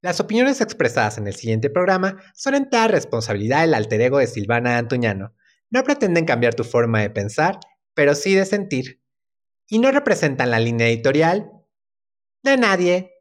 Las opiniones expresadas en el siguiente programa son entera responsabilidad del alter ego de Silvana Antuñano. No pretenden cambiar tu forma de pensar, pero sí de sentir. Y no representan la línea editorial de nadie.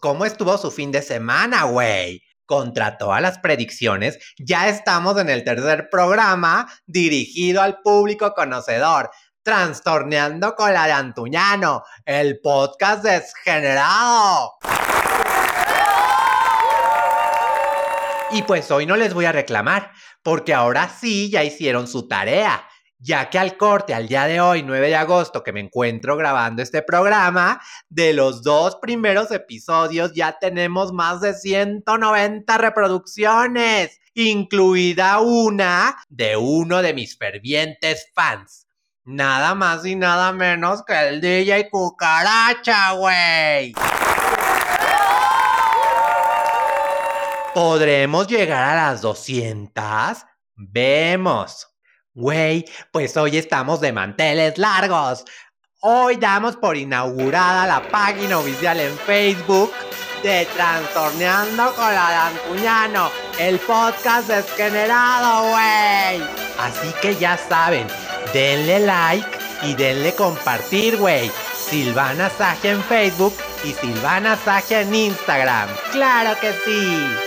¿Cómo estuvo su fin de semana, güey? Contra todas las predicciones, ya estamos en el tercer programa dirigido al público conocedor, Trastorneando con la de Antuñano, el podcast desgenerado. Y pues hoy no les voy a reclamar, porque ahora sí ya hicieron su tarea ya que al corte, al día de hoy, 9 de agosto, que me encuentro grabando este programa, de los dos primeros episodios ya tenemos más de 190 reproducciones, incluida una de uno de mis fervientes fans. Nada más y nada menos que el DJ Cucaracha, güey. ¿Podremos llegar a las 200? Vemos. Güey, pues hoy estamos de manteles largos. Hoy damos por inaugurada la página oficial en Facebook de Trastorneando con la Dancuñano, el podcast desgenerado, güey. Así que ya saben, denle like y denle compartir, güey. Silvana Saje en Facebook y Silvana Saje en Instagram. ¡Claro que sí!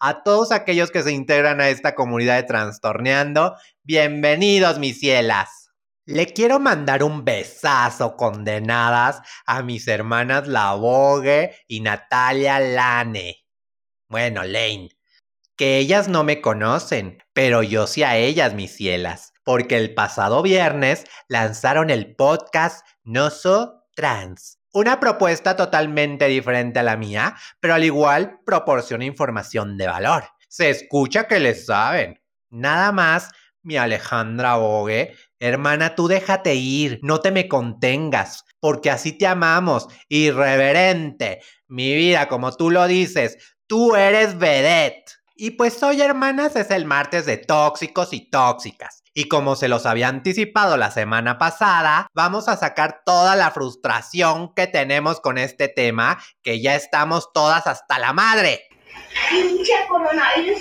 A todos aquellos que se integran a esta comunidad de Trastorneando, bienvenidos mis cielas. Le quiero mandar un besazo condenadas a mis hermanas Lavogue y Natalia Lane. Bueno, Lane. Que ellas no me conocen, pero yo sí a ellas, mis cielas, porque el pasado viernes lanzaron el podcast No So Trans una propuesta totalmente diferente a la mía, pero al igual proporciona información de valor. Se escucha que le saben. Nada más, mi Alejandra Bogue, hermana, tú déjate ir, no te me contengas, porque así te amamos, irreverente. Mi vida, como tú lo dices, tú eres vedette. Y pues hoy, hermanas, es el martes de tóxicos y tóxicas. Y como se los había anticipado la semana pasada, vamos a sacar toda la frustración que tenemos con este tema, que ya estamos todas hasta la madre. Pinche coronavirus,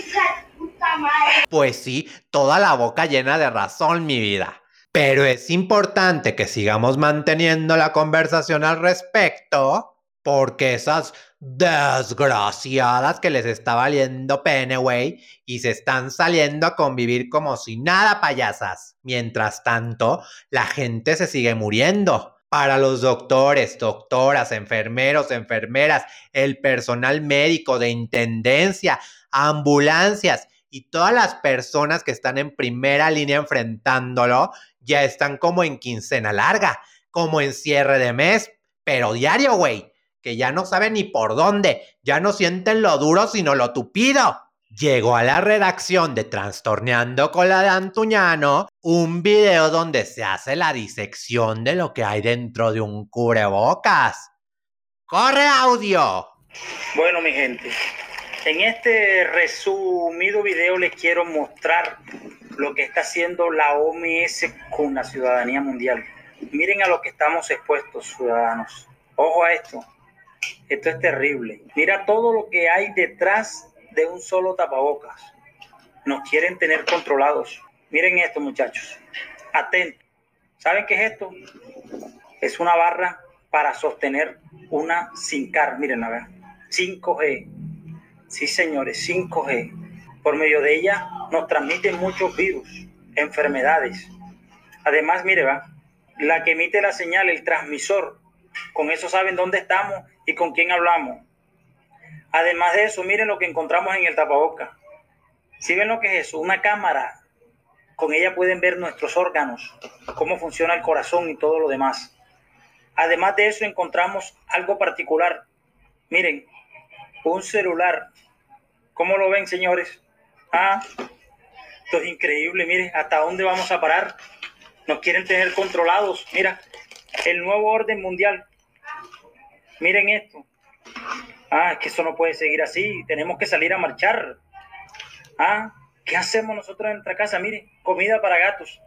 puta madre. Pues sí, toda la boca llena de razón, mi vida. Pero es importante que sigamos manteniendo la conversación al respecto porque esas desgraciadas que les está valiendo pene, güey, y se están saliendo a convivir como si nada, payasas. Mientras tanto, la gente se sigue muriendo. Para los doctores, doctoras, enfermeros, enfermeras, el personal médico de intendencia, ambulancias y todas las personas que están en primera línea enfrentándolo, ya están como en quincena larga, como en cierre de mes, pero diario, güey que ya no saben ni por dónde, ya no sienten lo duro sino lo tupido. Llegó a la redacción de Trastorneando con la de Antuñano un video donde se hace la disección de lo que hay dentro de un cubrebocas. ¡Corre audio! Bueno, mi gente, en este resumido video les quiero mostrar lo que está haciendo la OMS con la ciudadanía mundial. Miren a lo que estamos expuestos, ciudadanos. Ojo a esto. Esto es terrible. Mira todo lo que hay detrás de un solo tapabocas. Nos quieren tener controlados. Miren esto, muchachos. Atentos. ¿Saben qué es esto? Es una barra para sostener una sin car. Miren, a ver. 5G. Sí, señores, 5G. Por medio de ella nos transmiten muchos virus, enfermedades. Además, mire, va. La que emite la señal, el transmisor, con eso saben dónde estamos y con quién hablamos. Además de eso, miren lo que encontramos en el tapaboca. Si ven lo que es eso, una cámara, con ella pueden ver nuestros órganos, cómo funciona el corazón y todo lo demás. Además de eso encontramos algo particular. Miren, un celular. ¿Cómo lo ven, señores? Ah, esto es increíble, miren, ¿hasta dónde vamos a parar? Nos quieren tener controlados. Mira, el nuevo orden mundial. Miren esto. Ah, es que eso no puede seguir así. Tenemos que salir a marchar. Ah, ¿qué hacemos nosotros en nuestra casa? Miren, comida para gatos.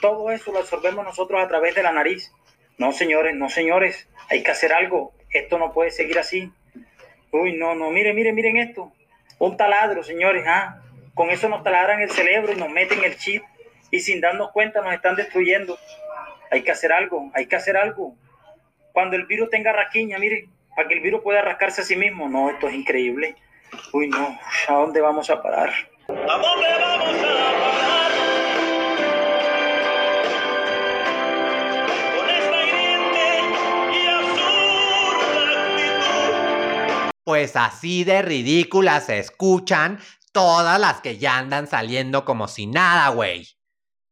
Todo eso lo absorbemos nosotros a través de la nariz. No, señores, no, señores. Hay que hacer algo. Esto no puede seguir así. Uy, no, no. Miren, miren, miren esto. Un taladro, señores. Ah, con eso nos taladran el cerebro y nos meten el chip. Y sin darnos cuenta nos están destruyendo. Hay que hacer algo. Hay que hacer algo. Cuando el virus tenga raquiña, miren, para que el virus pueda rascarse a sí mismo. No, esto es increíble. Uy, no. ¿A dónde vamos a parar? ¿A dónde vamos a parar? Con esta hiriente y absurda actitud. Pues así de ridículas se escuchan todas las que ya andan saliendo como si nada, güey.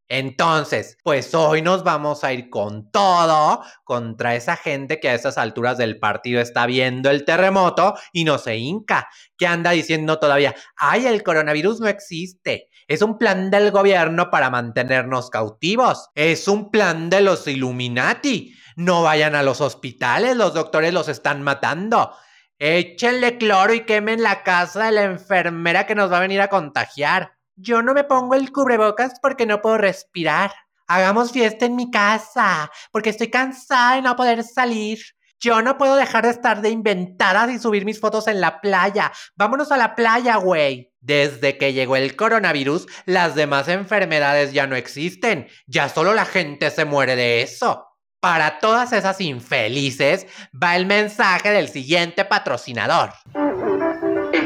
Entonces, pues hoy nos vamos a ir con todo contra esa gente que a esas alturas del partido está viendo el terremoto y no se hinca, que anda diciendo todavía, ay, el coronavirus no existe. Es un plan del gobierno para mantenernos cautivos. Es un plan de los Illuminati. No vayan a los hospitales, los doctores los están matando. Échenle cloro y quemen la casa de la enfermera que nos va a venir a contagiar. Yo no me pongo el cubrebocas porque no puedo respirar. Hagamos fiesta en mi casa porque estoy cansada de no poder salir. Yo no puedo dejar de estar de inventadas y subir mis fotos en la playa. Vámonos a la playa, güey. Desde que llegó el coronavirus, las demás enfermedades ya no existen. Ya solo la gente se muere de eso. Para todas esas infelices va el mensaje del siguiente patrocinador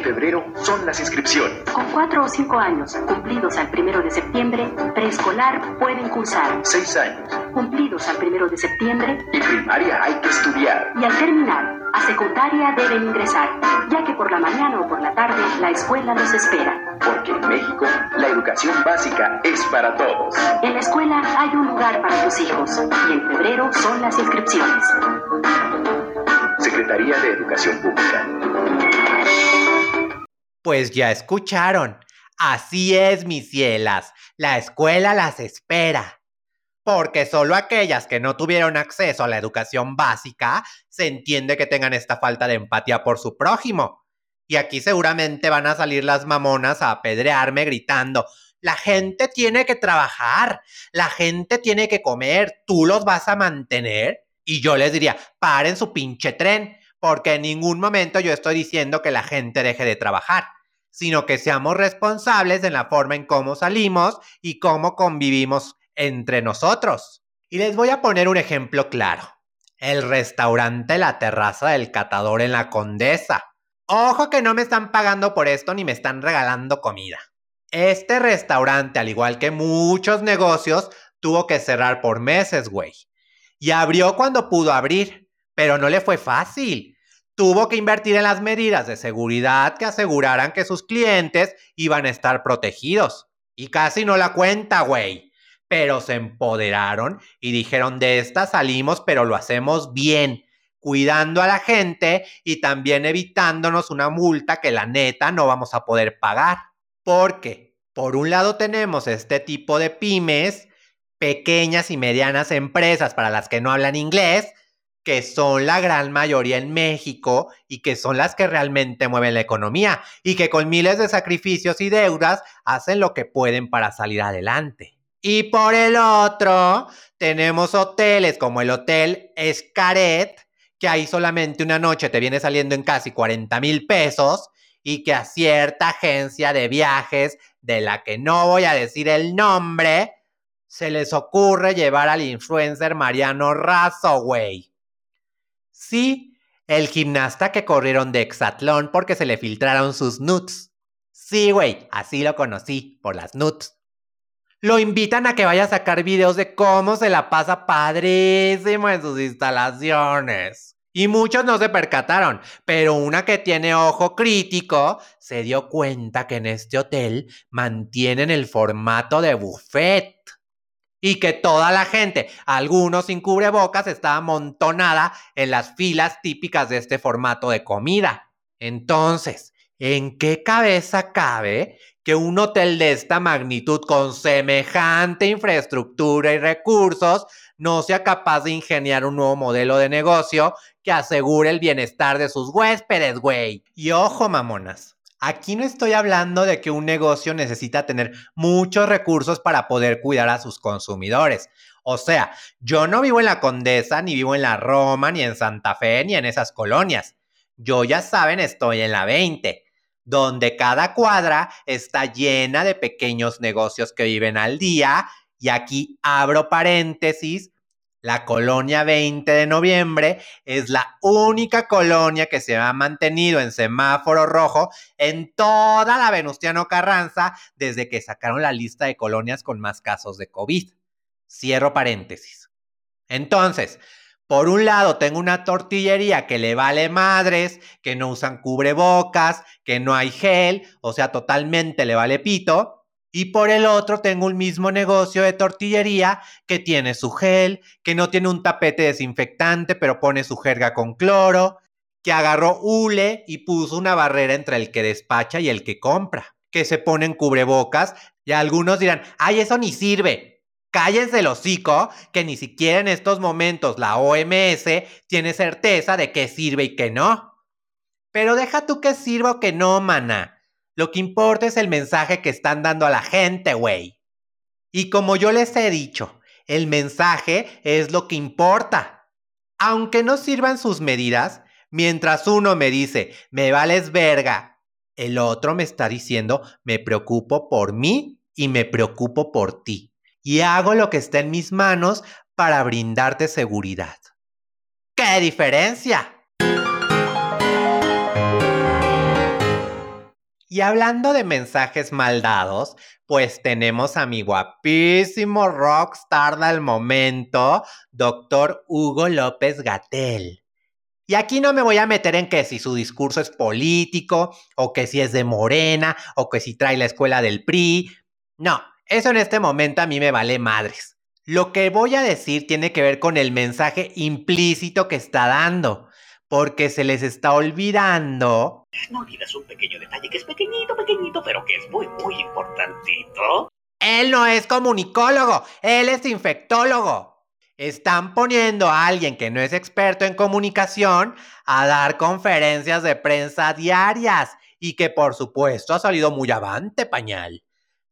febrero son las inscripciones. Con cuatro o cinco años cumplidos al primero de septiembre, preescolar pueden cursar. Seis años. Cumplidos al primero de septiembre. Y primaria hay que estudiar. Y al terminar, a secundaria deben ingresar, ya que por la mañana o por la tarde la escuela los espera. Porque en México la educación básica es para todos. En la escuela hay un lugar para tus hijos y en febrero son las inscripciones. Secretaría de Educación Pública. Pues ya escucharon. Así es, mis cielas. La escuela las espera. Porque solo aquellas que no tuvieron acceso a la educación básica se entiende que tengan esta falta de empatía por su prójimo. Y aquí seguramente van a salir las mamonas a apedrearme gritando, la gente tiene que trabajar, la gente tiene que comer, tú los vas a mantener. Y yo les diría, paren su pinche tren, porque en ningún momento yo estoy diciendo que la gente deje de trabajar, sino que seamos responsables en la forma en cómo salimos y cómo convivimos entre nosotros. Y les voy a poner un ejemplo claro. El restaurante La Terraza del Catador en la Condesa. Ojo que no me están pagando por esto ni me están regalando comida. Este restaurante, al igual que muchos negocios, tuvo que cerrar por meses, güey. Y abrió cuando pudo abrir pero no le fue fácil. Tuvo que invertir en las medidas de seguridad que aseguraran que sus clientes iban a estar protegidos. Y casi no la cuenta, güey. Pero se empoderaron y dijeron, de esta salimos, pero lo hacemos bien, cuidando a la gente y también evitándonos una multa que la neta no vamos a poder pagar. Porque, por un lado tenemos este tipo de pymes, pequeñas y medianas empresas para las que no hablan inglés, que son la gran mayoría en México y que son las que realmente mueven la economía y que con miles de sacrificios y deudas hacen lo que pueden para salir adelante. Y por el otro, tenemos hoteles como el Hotel Escaret, que ahí solamente una noche te viene saliendo en casi 40 mil pesos y que a cierta agencia de viajes, de la que no voy a decir el nombre, se les ocurre llevar al influencer Mariano Razo, güey. Sí, el gimnasta que corrieron de Exatlón porque se le filtraron sus nuts. Sí, güey, así lo conocí, por las nuts. Lo invitan a que vaya a sacar videos de cómo se la pasa padrísimo en sus instalaciones. Y muchos no se percataron, pero una que tiene ojo crítico se dio cuenta que en este hotel mantienen el formato de buffet. Y que toda la gente, algunos sin cubrebocas, estaba amontonada en las filas típicas de este formato de comida. Entonces, ¿en qué cabeza cabe que un hotel de esta magnitud con semejante infraestructura y recursos no sea capaz de ingeniar un nuevo modelo de negocio que asegure el bienestar de sus huéspedes, güey. Y ojo, mamonas. Aquí no estoy hablando de que un negocio necesita tener muchos recursos para poder cuidar a sus consumidores. O sea, yo no vivo en la Condesa, ni vivo en la Roma, ni en Santa Fe, ni en esas colonias. Yo ya saben, estoy en la 20, donde cada cuadra está llena de pequeños negocios que viven al día. Y aquí abro paréntesis la colonia 20 de noviembre es la única colonia que se ha mantenido en semáforo rojo en toda la Venustiano Carranza desde que sacaron la lista de colonias con más casos de COVID. Cierro paréntesis. Entonces, por un lado tengo una tortillería que le vale madres, que no usan cubrebocas, que no hay gel, o sea, totalmente le vale pito. Y por el otro tengo un mismo negocio de tortillería que tiene su gel, que no tiene un tapete desinfectante, pero pone su jerga con cloro, que agarró hule y puso una barrera entre el que despacha y el que compra, que se ponen cubrebocas y algunos dirán, ay, eso ni sirve. Cállense el hocico, que ni siquiera en estos momentos la OMS tiene certeza de qué sirve y qué no. Pero deja tú que sirva o que no, mana. Lo que importa es el mensaje que están dando a la gente, güey. Y como yo les he dicho, el mensaje es lo que importa. Aunque no sirvan sus medidas, mientras uno me dice, me vales verga, el otro me está diciendo, me preocupo por mí y me preocupo por ti. Y hago lo que está en mis manos para brindarte seguridad. ¿Qué diferencia? Y hablando de mensajes mal dados, pues tenemos a mi guapísimo rockstar del momento, doctor Hugo López Gatel. Y aquí no me voy a meter en que si su discurso es político, o que si es de Morena, o que si trae la escuela del PRI. No, eso en este momento a mí me vale madres. Lo que voy a decir tiene que ver con el mensaje implícito que está dando porque se les está olvidando. No olvidas un pequeño detalle que es pequeñito, pequeñito, pero que es muy, muy importantito. Él no es comunicólogo, él es infectólogo. Están poniendo a alguien que no es experto en comunicación a dar conferencias de prensa diarias y que por supuesto ha salido muy avante pañal.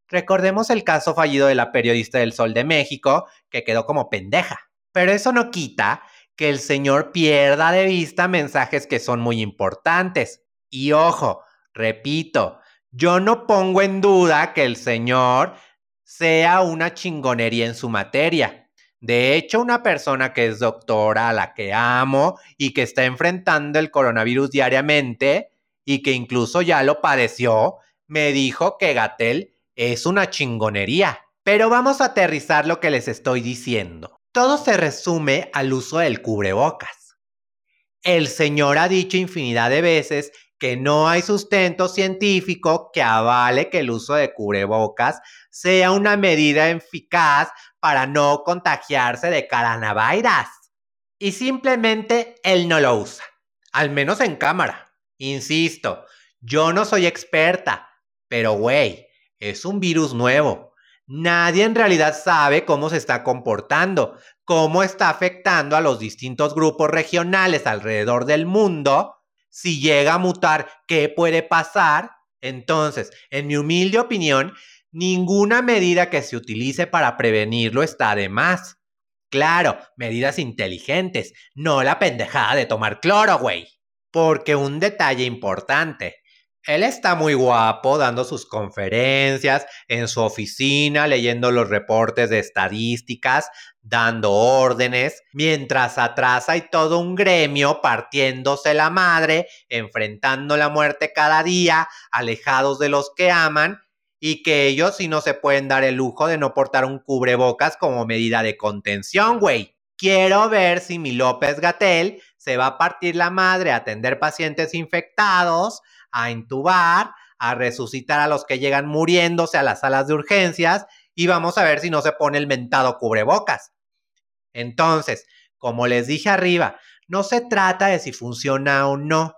Recordemos el caso fallido de la periodista del Sol de México que quedó como pendeja. Pero eso no quita que el Señor pierda de vista mensajes que son muy importantes. Y ojo, repito, yo no pongo en duda que el Señor sea una chingonería en su materia. De hecho, una persona que es doctora, a la que amo y que está enfrentando el coronavirus diariamente y que incluso ya lo padeció, me dijo que Gatel es una chingonería. Pero vamos a aterrizar lo que les estoy diciendo. Todo se resume al uso del cubrebocas. El señor ha dicho infinidad de veces que no hay sustento científico que avale que el uso de cubrebocas sea una medida eficaz para no contagiarse de coronavirus. Y simplemente él no lo usa, al menos en cámara. Insisto, yo no soy experta, pero güey, es un virus nuevo Nadie en realidad sabe cómo se está comportando, cómo está afectando a los distintos grupos regionales alrededor del mundo. Si llega a mutar, ¿qué puede pasar? Entonces, en mi humilde opinión, ninguna medida que se utilice para prevenirlo está de más. Claro, medidas inteligentes, no la pendejada de tomar cloro, güey. Porque un detalle importante, él está muy guapo dando sus conferencias en su oficina, leyendo los reportes de estadísticas, dando órdenes, mientras atrás hay todo un gremio partiéndose la madre, enfrentando la muerte cada día, alejados de los que aman, y que ellos sí no se pueden dar el lujo de no portar un cubrebocas como medida de contención, güey. Quiero ver si mi López Gatel se va a partir la madre a atender pacientes infectados, a intubar, a resucitar a los que llegan muriéndose a las salas de urgencias y vamos a ver si no se pone el mentado cubrebocas. Entonces, como les dije arriba, no se trata de si funciona o no.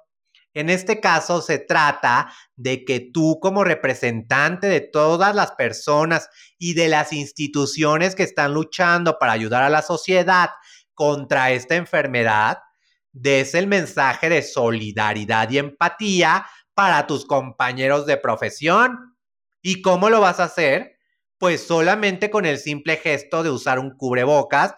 En este caso se trata de que tú como representante de todas las personas y de las instituciones que están luchando para ayudar a la sociedad contra esta enfermedad, des el mensaje de solidaridad y empatía para tus compañeros de profesión. ¿Y cómo lo vas a hacer? Pues solamente con el simple gesto de usar un cubrebocas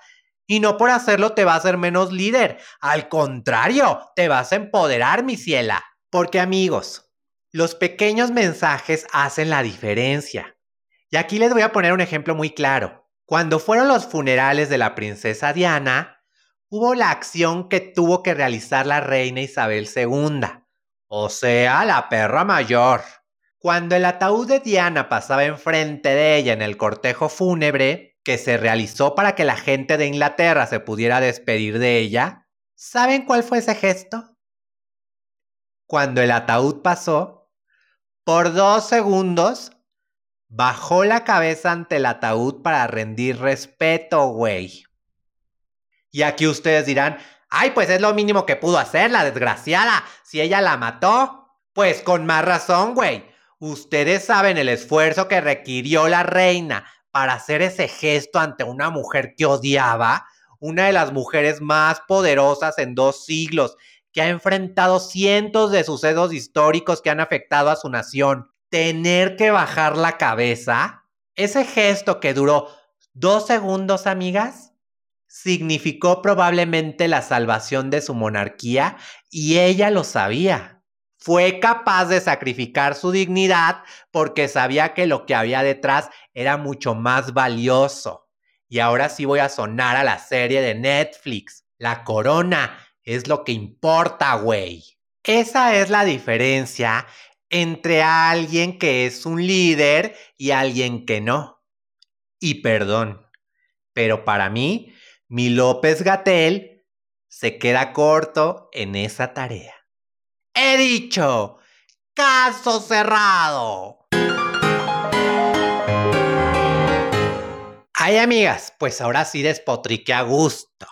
y no por hacerlo te va a hacer menos líder. Al contrario, te vas a empoderar, mi ciela. Porque amigos, los pequeños mensajes hacen la diferencia. Y aquí les voy a poner un ejemplo muy claro. Cuando fueron los funerales de la princesa Diana, hubo la acción que tuvo que realizar la reina Isabel II, o sea, la perra mayor. Cuando el ataúd de Diana pasaba enfrente de ella en el cortejo fúnebre, que se realizó para que la gente de Inglaterra se pudiera despedir de ella, ¿saben cuál fue ese gesto? Cuando el ataúd pasó, por dos segundos, bajó la cabeza ante el ataúd para rendir respeto, güey. Y aquí ustedes dirán, ay, pues es lo mínimo que pudo hacer la desgraciada, si ella la mató. Pues con más razón, güey. Ustedes saben el esfuerzo que requirió la reina para hacer ese gesto ante una mujer que odiaba, una de las mujeres más poderosas en dos siglos, que ha enfrentado cientos de sucesos históricos que han afectado a su nación, tener que bajar la cabeza, ese gesto que duró dos segundos, amigas, significó probablemente la salvación de su monarquía y ella lo sabía fue capaz de sacrificar su dignidad porque sabía que lo que había detrás era mucho más valioso. Y ahora sí voy a sonar a la serie de Netflix. La corona es lo que importa, güey. Esa es la diferencia entre alguien que es un líder y alguien que no. Y perdón, pero para mí, mi López Gatel se queda corto en esa tarea. He dicho, caso cerrado. Ay, amigas, pues ahora sí despotrique a gusto.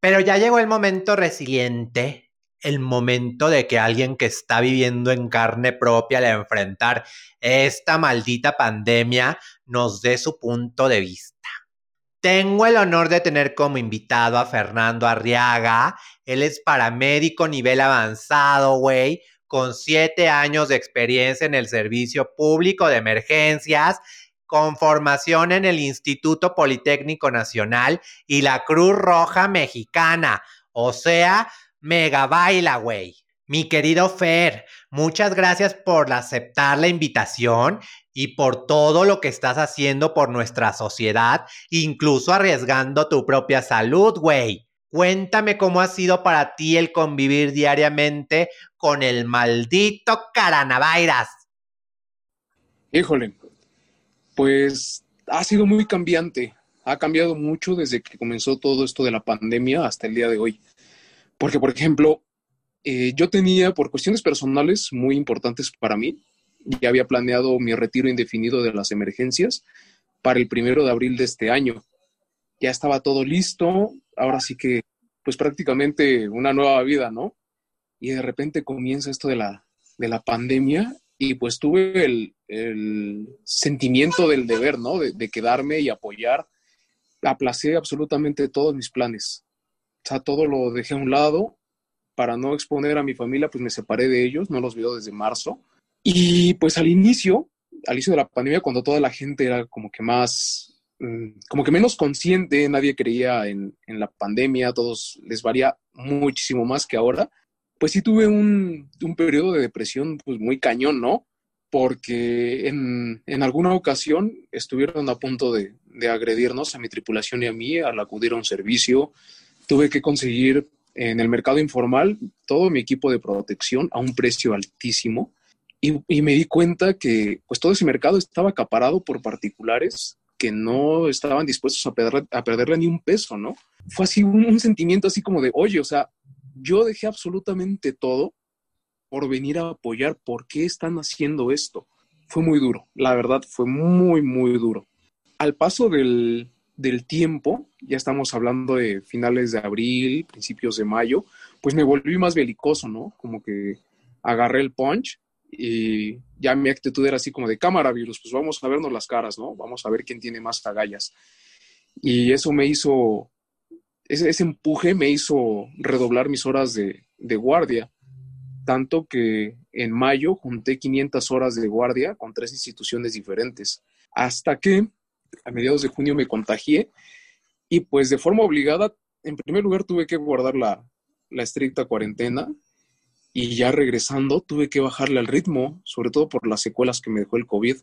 Pero ya llegó el momento resiliente, el momento de que alguien que está viviendo en carne propia al enfrentar esta maldita pandemia nos dé su punto de vista. Tengo el honor de tener como invitado a Fernando Arriaga. Él es paramédico nivel avanzado, güey, con siete años de experiencia en el servicio público de emergencias, con formación en el Instituto Politécnico Nacional y la Cruz Roja Mexicana. O sea, mega baila, güey. Mi querido Fer, muchas gracias por aceptar la invitación y por todo lo que estás haciendo por nuestra sociedad, incluso arriesgando tu propia salud, güey. Cuéntame cómo ha sido para ti el convivir diariamente con el maldito Caranavairas. Híjole, pues ha sido muy cambiante. Ha cambiado mucho desde que comenzó todo esto de la pandemia hasta el día de hoy. Porque, por ejemplo, eh, yo tenía, por cuestiones personales muy importantes para mí, ya había planeado mi retiro indefinido de las emergencias para el primero de abril de este año. Ya estaba todo listo, ahora sí que, pues prácticamente una nueva vida, ¿no? Y de repente comienza esto de la, de la pandemia y pues tuve el, sentimiento del deber, ¿no? De, quedarme y apoyar. Aplacé absolutamente todos mis planes. O sea, todo lo dejé a un lado para no exponer a mi familia, pues me separé de ellos, no los veo desde marzo y pues al inicio, al inicio de la pandemia, cuando toda la gente era como que más, mm, como que menos consciente, nadie creía en, la pandemia, todos les varía muchísimo más que ahora, pues sí tuve un, periodo de depresión pues muy cañón, ¿no? Porque en, alguna ocasión estuvieron a punto de, de agredirnos a mi tripulación y a mí al acudir a un servicio. Tuve que conseguir en el mercado informal todo mi equipo de protección a un precio altísimo y, me di cuenta que pues todo ese mercado estaba acaparado por particulares que no estaban dispuestos a, perder, a perderle ni un peso, ¿no? Fue así un, sentimiento así como de, oye, o sea, yo dejé absolutamente todo por venir a apoyar. ¿Por qué están haciendo esto? Fue muy duro, la verdad fue muy, muy duro. Al paso del, del tiempo, ya estamos hablando de finales de abril, principios de mayo, pues me volví más belicoso, ¿no? Como que agarré el punch y ya mi actitud era así como de cámara virus, pues vamos a vernos las caras, ¿no? Vamos a ver quién tiene más agallas. Y eso me hizo, ese, ese empuje me hizo redoblar mis horas de, de guardia, tanto que en mayo junté 500 horas de guardia con tres instituciones diferentes, hasta que a mediados de junio me contagié y pues de forma obligada, en primer lugar tuve que guardar la, la estricta cuarentena y ya regresando tuve que bajarle al ritmo, sobre todo por las secuelas que me dejó el COVID.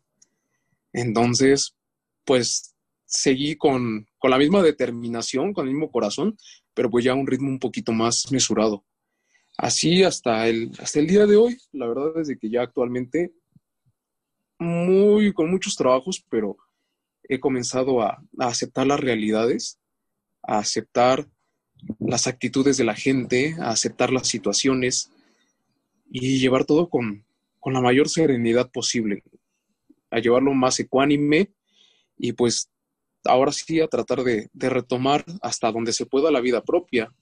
Entonces, pues seguí con, con la misma determinación, con el mismo corazón, pero pues ya a un ritmo un poquito más mesurado. Así hasta el, hasta el día de hoy, la verdad es de que ya actualmente muy, con muchos trabajos, pero he comenzado a, a aceptar las realidades, a aceptar las actitudes de la gente, a aceptar las situaciones y llevar todo con, con la mayor serenidad posible, a llevarlo más ecuánime y pues ahora sí a tratar de, de, retomar hasta donde se pueda la vida propia.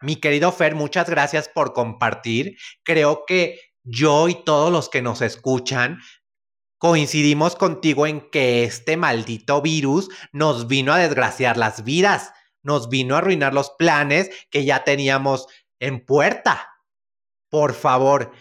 Mi querido Fer, muchas gracias por compartir. Creo que yo y todos los que nos escuchan coincidimos contigo en que este maldito virus nos vino a desgraciar las vidas, nos vino a arruinar los planes que ya teníamos en puerta. Por favor,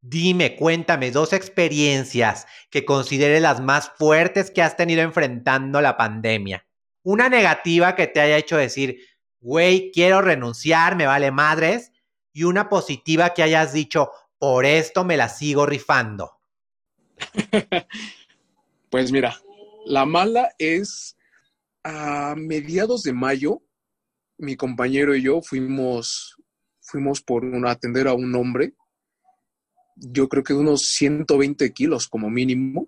dime, cuéntame dos experiencias que considere las más fuertes que has tenido enfrentando la pandemia. Una negativa que te haya hecho decir, güey, quiero renunciar, me vale madres. Y una positiva que hayas dicho, por esto me la sigo rifando. pues mira, la mala es a mediados de mayo, mi compañero y yo fuimos, fuimos por atender a un hombre, yo creo que de unos 120 kilos como mínimo,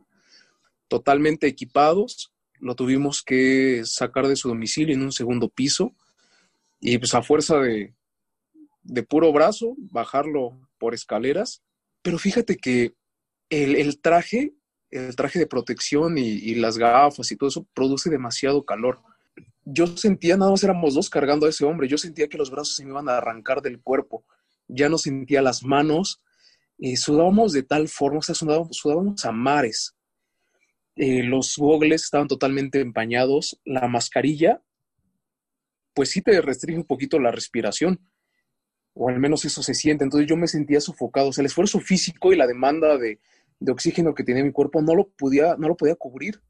totalmente equipados, lo tuvimos que sacar de su domicilio en un segundo piso y pues a fuerza de, puro brazo, bajarlo por escaleras. Pero fíjate que el, el traje, el traje de protección y, y, las gafas y todo eso produce demasiado calor. Yo sentía, nada más éramos dos cargando a ese hombre, yo sentía que los brazos se me iban a arrancar del cuerpo, ya no sentía las manos, eh, sudábamos de tal forma, o sea, sudábamos, a mares. Eh, los gogles estaban totalmente empañados, la mascarilla, pues sí te restringe un poquito la respiración, o al menos eso se siente. Entonces yo me sentía sofocado. O sea, el esfuerzo físico y la demanda de, oxígeno que tenía mi cuerpo no lo podía, no lo podía cubrir.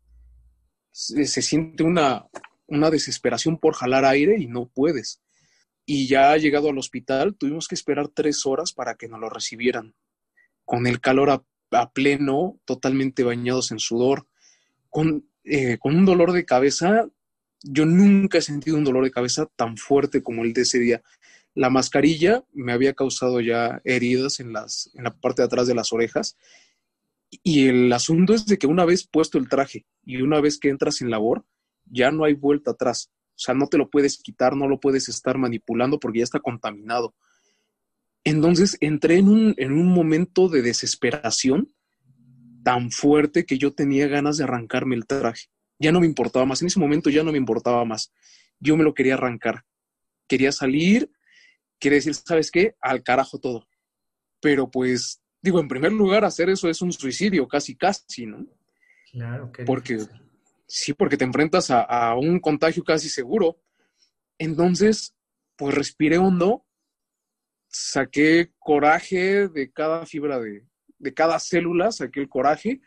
Se, siente una, una desesperación por jalar aire y no puedes. Y ya llegado al hospital, tuvimos que esperar tres horas para que nos lo recibieran. Con el calor a, a pleno, totalmente bañados en sudor, con, eh, con un dolor de cabeza. Yo nunca he sentido un dolor de cabeza tan fuerte como el de ese día. La mascarilla me había causado ya heridas en, las, en la parte de atrás de las orejas y el asunto es de que una vez puesto el traje y una vez que entras en labor, ya no hay vuelta atrás. O sea, no te lo puedes quitar, no lo puedes estar manipulando porque ya está contaminado. Entonces entré en un, en un momento de desesperación tan fuerte que yo tenía ganas de arrancarme el traje. Ya no me importaba más. En ese momento ya no me importaba más. Yo me lo quería arrancar. Quería salir, quería decir, ¿sabes qué? Al carajo todo. Pero pues digo, en primer lugar, hacer eso es un suicidio, casi, casi, ¿no? Claro que. Porque, sí, porque te enfrentas a, un contagio casi seguro. Entonces, pues respiré hondo, saqué coraje de cada fibra de, de cada célula, saqué el coraje,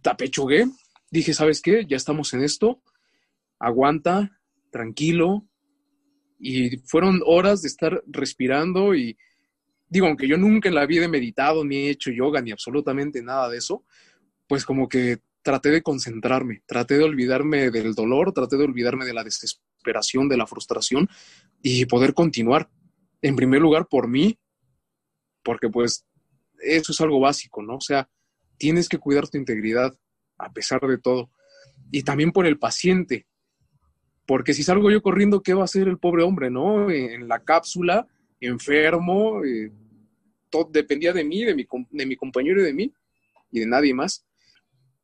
tapechugué, dije, ¿sabes qué? Ya estamos en esto, aguanta, tranquilo. Y fueron horas de estar respirando y, digo, aunque yo nunca en la vida he meditado, ni he hecho yoga, ni absolutamente nada de eso, pues como que traté de concentrarme, traté de olvidarme del dolor, traté de olvidarme de la desesperación, de la frustración y poder continuar. En primer lugar, por mí, porque pues eso es algo básico, ¿no? O sea, tienes que cuidar tu integridad a pesar de todo. Y también por el paciente, porque si salgo yo corriendo, ¿qué va a hacer el pobre hombre, no? En la cápsula, enfermo, eh, todo dependía de mí, de mi, de mi compañero y de mí, y de nadie más.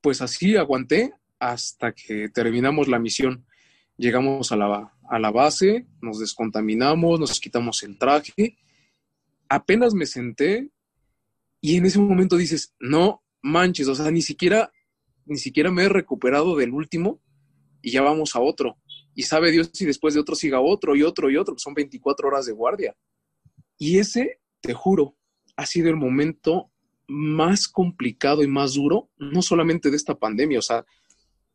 Pues así aguanté hasta que terminamos la misión. Llegamos a la, a la base, nos descontaminamos, nos quitamos el traje. Apenas me senté y en ese momento dices, no manches, o sea, ni siquiera, ni siquiera me he recuperado del último y ya vamos a otro. Y sabe Dios si después de otro siga otro y otro y otro, son 24 horas de guardia. Y ese, te juro, ha sido el momento más complicado y más duro, no solamente de esta pandemia, o sea,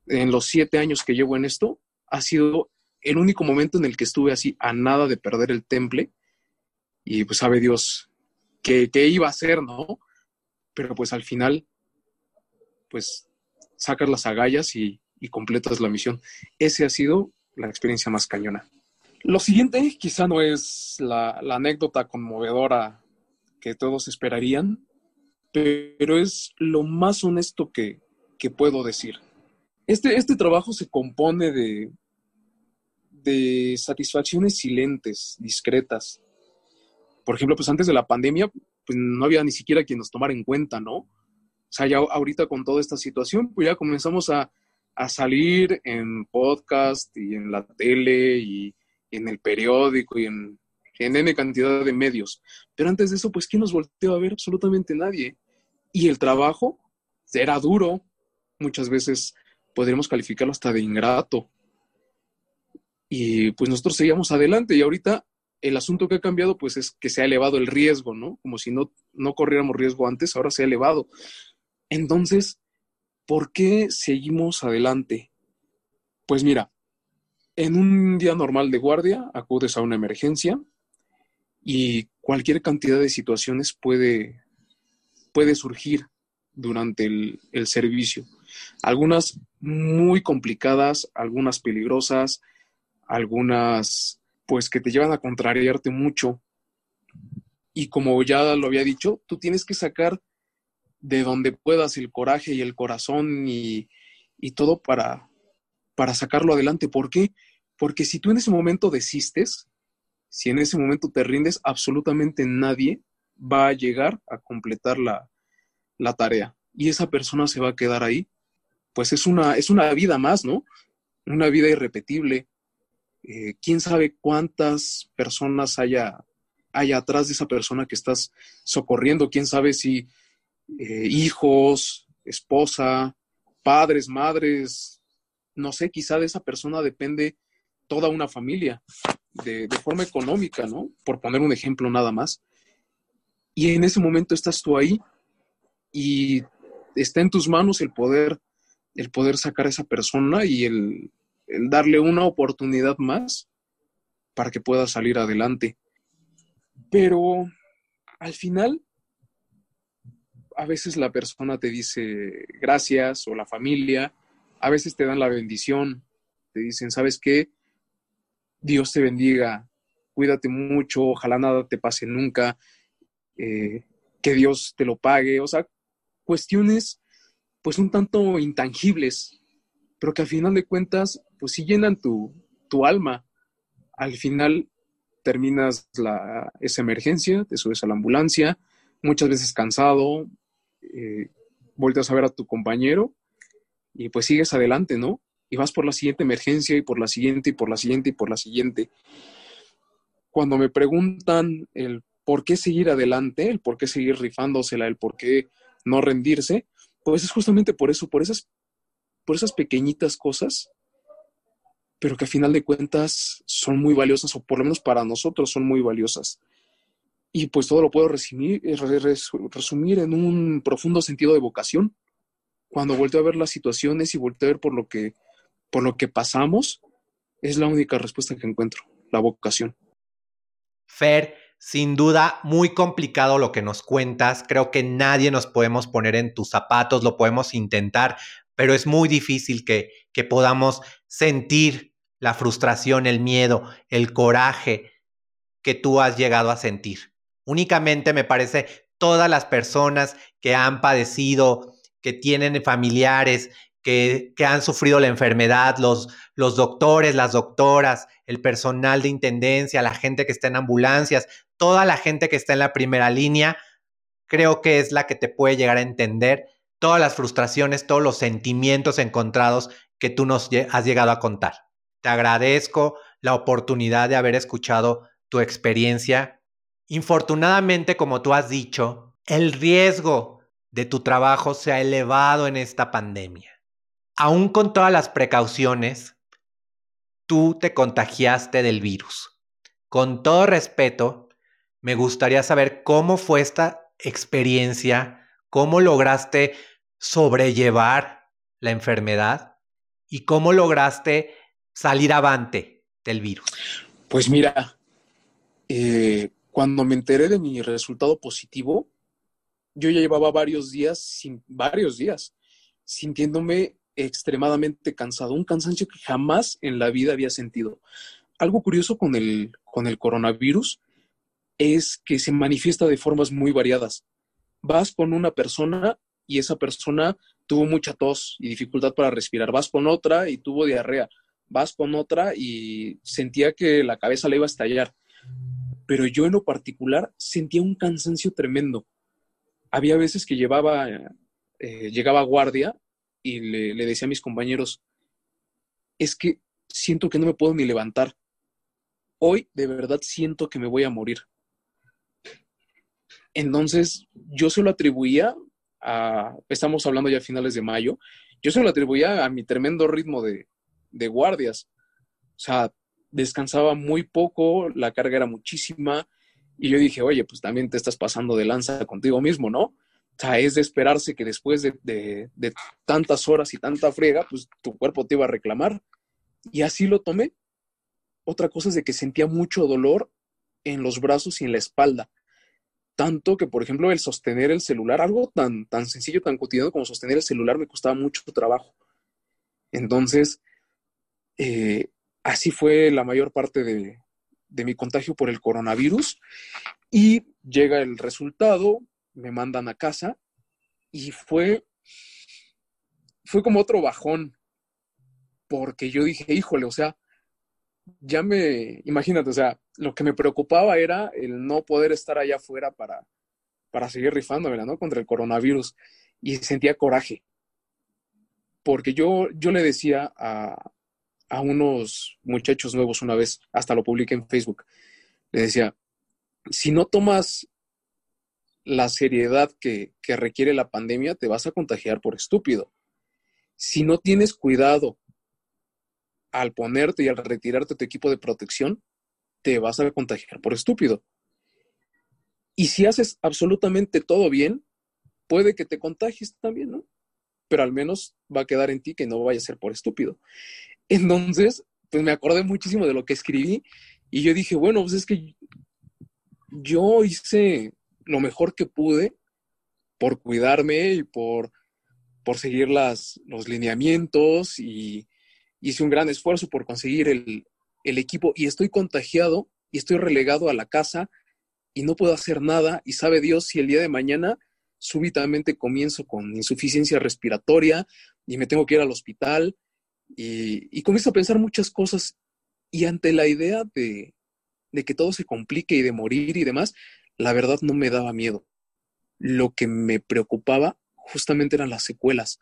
en los siete años que llevo en esto, ha sido el único momento en el que estuve así a nada de perder el temple y pues sabe Dios qué, iba a hacer, ¿no? Pero pues al final, pues sacas las agallas y, completas la misión. Ese ha sido la experiencia más cañona. Lo siguiente quizá no es la, anécdota conmovedora que todos esperarían, pero es lo más honesto que, que puedo decir. Este, este trabajo se compone de, de satisfacciones silentes, discretas. Por ejemplo, pues antes de la pandemia, pues no había ni siquiera quien nos tomara en cuenta, ¿no? O sea, ya ahorita con toda esta situación, pues ya comenzamos a, salir en podcast y en la tele y, en el periódico y en, en N cantidad de medios. Pero antes de eso, pues, ¿quién nos volteó a ver? Absolutamente nadie. Y el trabajo era duro. Muchas veces podríamos calificarlo hasta de ingrato. Y pues nosotros seguíamos adelante y ahorita el asunto que ha cambiado pues es que se ha elevado el riesgo, ¿no? Como si no, no corriéramos riesgo antes, ahora se ha elevado. Entonces, ¿por qué seguimos adelante? Pues mira, en un día normal de guardia acudes a una emergencia y cualquier cantidad de situaciones puede, puede surgir durante el, servicio. Algunas muy complicadas, algunas peligrosas, algunas pues que te llevan a contrariarte mucho. Y como ya lo había dicho, tú tienes que sacar de donde puedas el coraje y el corazón y, todo para, para sacarlo adelante. ¿Por qué? Porque si tú en ese momento desistes, si en ese momento te rindes, absolutamente nadie va a llegar a completar la, la tarea. Y esa persona se va a quedar ahí. Pues es una, es una vida más, ¿no? Una vida irrepetible, eh, quién sabe cuántas personas haya, haya atrás de esa persona que estás socorriendo, quién sabe si eh, hijos, esposa, padres, madres, no sé, quizá de esa persona depende toda una familia de, de, forma económica, ¿no? Por poner un ejemplo nada más. Y en ese momento estás tú ahí y está en tus manos el poder, el poder sacar a esa persona y el, darle una oportunidad más para que pueda salir adelante. Pero al final, a veces la persona te dice gracias o la familia, a veces te dan la bendición, te dicen, ¿sabes qué? Dios te bendiga, cuídate mucho, ojalá nada te pase nunca, eh, que Dios te lo pague, o sea, cuestiones pues un tanto intangibles, pero que al final de cuentas pues sí llenan tu, alma. Al final terminas la, esa emergencia, te subes a la ambulancia, muchas veces cansado, eh, a ver a tu compañero y pues sigues adelante, ¿no? Y vas por la siguiente emergencia y por la siguiente y por la siguiente y por la siguiente. Cuando me preguntan el por qué seguir adelante, el por qué seguir rifándosela, el por qué no rendirse, pues es justamente por eso, por esas, por esas pequeñitas cosas pero que a final de cuentas son muy valiosas, o por lo menos para nosotros son muy valiosas. Y pues todo lo puedo resumir, eh, en un profundo sentido de vocación. Cuando vuelto a ver las situaciones y vuelto a ver por lo que, por lo que pasamos, es la única respuesta que encuentro, la vocación. Fer, sin duda, muy complicado lo que nos cuentas. Creo que nadie nos podemos poner en tus zapatos, lo podemos intentar, pero es muy difícil que, que podamos sentir la frustración, el miedo, el coraje que tú has llegado a sentir. Únicamente me parece todas las personas que han padecido, que tienen familiares, que, han sufrido la enfermedad, los doctores, las doctoras, el personal de intendencia, la gente que está en ambulancias, toda la gente que está en la primera línea, creo que es la que te puede llegar a entender todas las frustraciones, todos los sentimientos encontrados que tú nos has llegado a contar. Te agradezco la oportunidad de haber escuchado tu experiencia. Infortunadamente, como tú has dicho, el riesgo de tu trabajo se ha elevado en esta pandemia. Aún con todas las precauciones, tú te contagiaste del virus. Con todo respeto, me gustaría saber cómo fue esta experiencia, cómo lograste sobrellevar la enfermedad y cómo lograste salir avante del virus. Pues mira, eh, cuando me enteré de mi resultado positivo, yo ya llevaba varios días, sin, varios días, sintiéndome extremadamente cansado, un cansancio que jamás en la vida había sentido. Algo curioso con el, con el coronavirus es que se manifiesta de formas muy variadas. Vas con una persona y esa persona tuvo mucha tos y dificultad para respirar. Vas con otra y tuvo diarrea. Vas con otra y sentía que la cabeza le iba a estallar. Pero yo en lo particular sentía un cansancio tremendo. Había veces que llevaba, eh, llegaba a guardia y le, decía a mis compañeros, es que siento que no me puedo ni levantar. Hoy de verdad siento que me voy a morir. Entonces, yo se lo atribuía a, estamos hablando ya a finales de mayo, yo se lo atribuía a mi tremendo ritmo de, de guardias. O sea, descansaba muy poco, la carga era muchísima, y yo dije, oye, pues también te estás pasando de lanza contigo mismo, ¿no? O sea, es de esperarse que después de, tantas horas y tanta friega, pues tu cuerpo te iba a reclamar. Y así lo tomé. Otra cosa es de que sentía mucho dolor en los brazos y en la espalda tanto que, por ejemplo, el sostener el celular, algo tan, tan sencillo, tan cotidiano como sostener el celular, me costaba mucho trabajo. Entonces, eh, así fue la mayor parte de, mi contagio por el coronavirus. Y llega el resultado, me mandan a casa y fue, fue como otro bajón, porque yo dije, híjole, o sea, ya me, imagínate, o sea, lo que me preocupaba era el no poder estar allá afuera para, para seguir rifándomela, ¿no? Contra el coronavirus. Y sentía coraje. Porque yo, yo le decía a, a unos muchachos nuevos una vez, hasta lo publiqué en Facebook, le decía, si no tomas la seriedad que, que requiere la pandemia, te vas a contagiar por estúpido. Si no tienes cuidado al ponerte y al retirarte tu equipo de protección, te vas a contagiar por estúpido. Y si haces absolutamente todo bien, puede que te contagies también, ¿no? Pero al menos va a quedar en ti que no vaya a ser por estúpido. Entonces, pues me acordé muchísimo de lo que escribí y yo dije, bueno, pues es que yo hice lo mejor que pude por cuidarme y por, por seguir las, los lineamientos y, hice un gran esfuerzo por conseguir el, el equipo. Y estoy contagiado y estoy relegado a la casa y no puedo hacer nada. Y sabe Dios si el día de mañana súbitamente comienzo con insuficiencia respiratoria y me tengo que ir al hospital y, y comienzo a pensar muchas cosas. Y ante la idea de, de que todo se complique y de morir y demás, la verdad no me daba miedo. Lo que me preocupaba justamente eran las secuelas,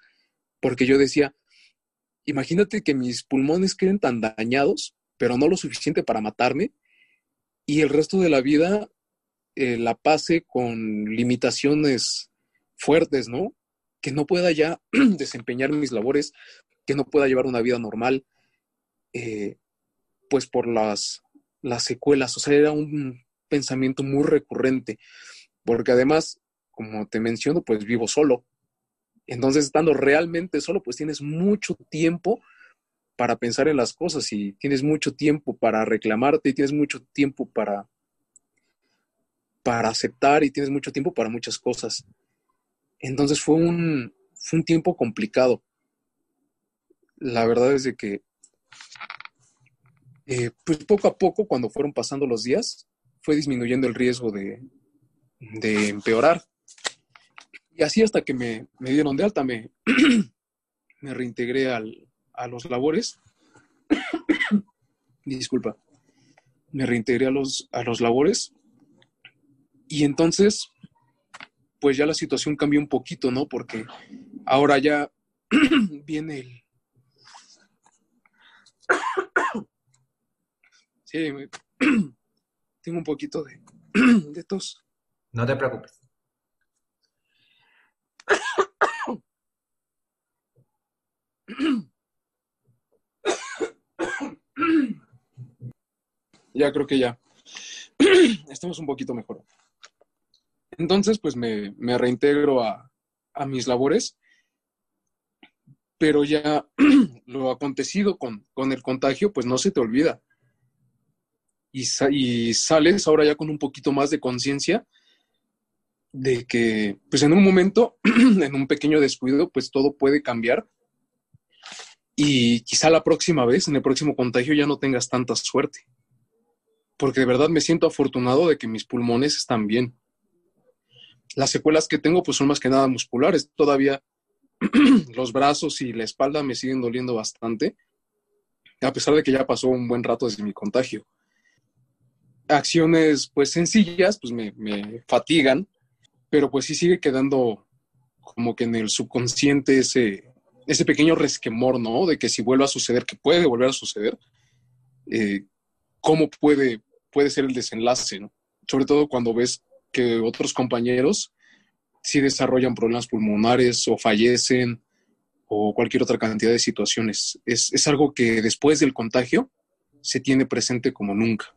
porque yo decía, imagínate que mis pulmones queden tan dañados, pero no lo suficiente para matarme, y el resto de la vida eh, la pase con limitaciones fuertes, ¿no? Que no pueda ya desempeñar mis labores, que no pueda llevar una vida normal, eh, pues por las, las secuelas. O sea, era un pensamiento muy recurrente, porque además, como te menciono, pues vivo solo. Entonces, estando realmente solo, pues tienes mucho tiempo para pensar en las cosas y tienes mucho tiempo para reclamarte y tienes mucho tiempo para, para aceptar y tienes mucho tiempo para muchas cosas. Entonces fue un, fue un tiempo complicado. La verdad es de que, eh, pues poco a poco, cuando fueron pasando los días, fue disminuyendo el riesgo de, de empeorar. Y así hasta que me, me dieron de alta, me, me reintegré al, a los labores. Disculpa. Me reintegré a los, a los labores. Y entonces, pues ya la situación cambió un poquito, ¿no? Porque ahora ya viene el... Sí, tengo un poquito de, de tos. No te preocupes. Ya creo que ya. Estamos un poquito mejor. Entonces, pues me, me reintegro a, a mis labores, pero ya lo acontecido con, con el contagio, pues no se te olvida. Y, sa- y sales ahora ya con un poquito más de conciencia de que, pues en un momento, en un pequeño descuido, pues todo puede cambiar. Y quizá la próxima vez, en el próximo contagio, ya no tengas tanta suerte porque de verdad me siento afortunado de que mis pulmones están bien. Las secuelas que tengo pues son más que nada musculares. Todavía los brazos y la espalda me siguen doliendo bastante, a pesar de que ya pasó un buen rato desde mi contagio. Acciones pues sencillas pues me, fatigan, pero pues sí sigue quedando como que en el subconsciente ese, ese pequeño resquemor, ¿no? De que si vuelve a suceder, que puede volver a suceder, eh, cómo puede, puede ser el desenlace, ¿no? Sobre todo cuando ves que otros compañeros sí desarrollan problemas pulmonares o fallecen o cualquier otra cantidad de situaciones. Es, es algo que después del contagio se tiene presente como nunca.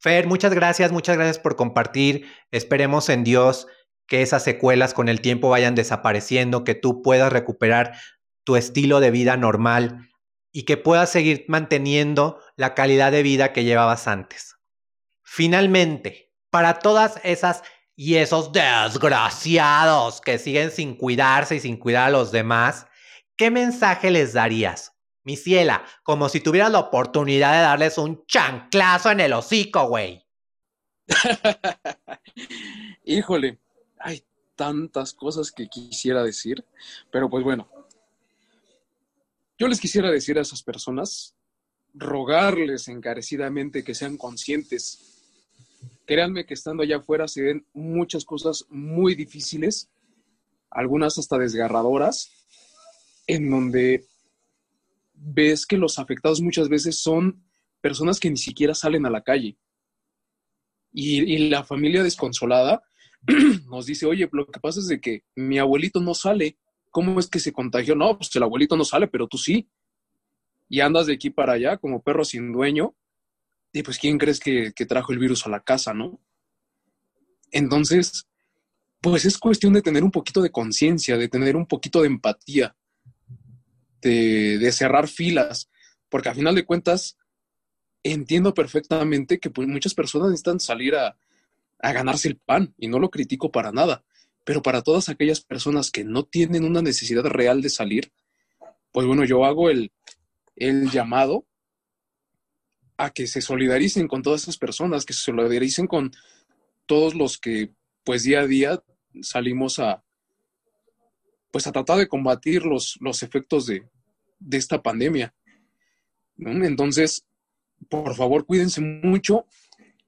Fer, muchas gracias, muchas gracias por compartir. Esperemos en Dios que esas secuelas con el tiempo vayan desapareciendo, que tú puedas recuperar tu estilo de vida normal y que puedas seguir manteniendo la calidad de vida que llevabas antes. Finalmente, para todas esas y esos desgraciados que siguen sin cuidarse y sin cuidar a los demás, ¿qué mensaje les darías? Mi ciela, como si tuvieras la oportunidad de darles un chanclazo en el hocico, güey. Híjole, hay tantas cosas que quisiera decir, pero pues bueno, yo les quisiera decir a esas personas, rogarles encarecidamente que sean conscientes. Créanme que estando allá afuera se ven muchas cosas muy difíciles, algunas hasta desgarradoras, en donde ves que los afectados muchas veces son personas que ni siquiera salen a la calle. Y, la familia desconsolada nos dice, oye, lo que pasa es de que mi abuelito no sale. ¿Cómo es que se contagió? No, pues el abuelito no sale, pero tú sí. Y andas de aquí para allá como perro sin dueño. Y pues, ¿quién crees que, que trajo el virus a la casa, no? Entonces, pues es cuestión de tener un poquito de conciencia, de tener un poquito de empatía, de, cerrar filas, porque a final de cuentas entiendo perfectamente que pues, muchas personas necesitan salir a, a ganarse el pan y no lo critico para nada, pero para todas aquellas personas que no tienen una necesidad real de salir, pues bueno, yo hago el, el llamado a que se solidaricen con todas esas personas, que se solidaricen con todos los que pues día a día salimos a pues a tratar de combatir los, los efectos de, de esta pandemia. Entonces, por favor, cuídense mucho,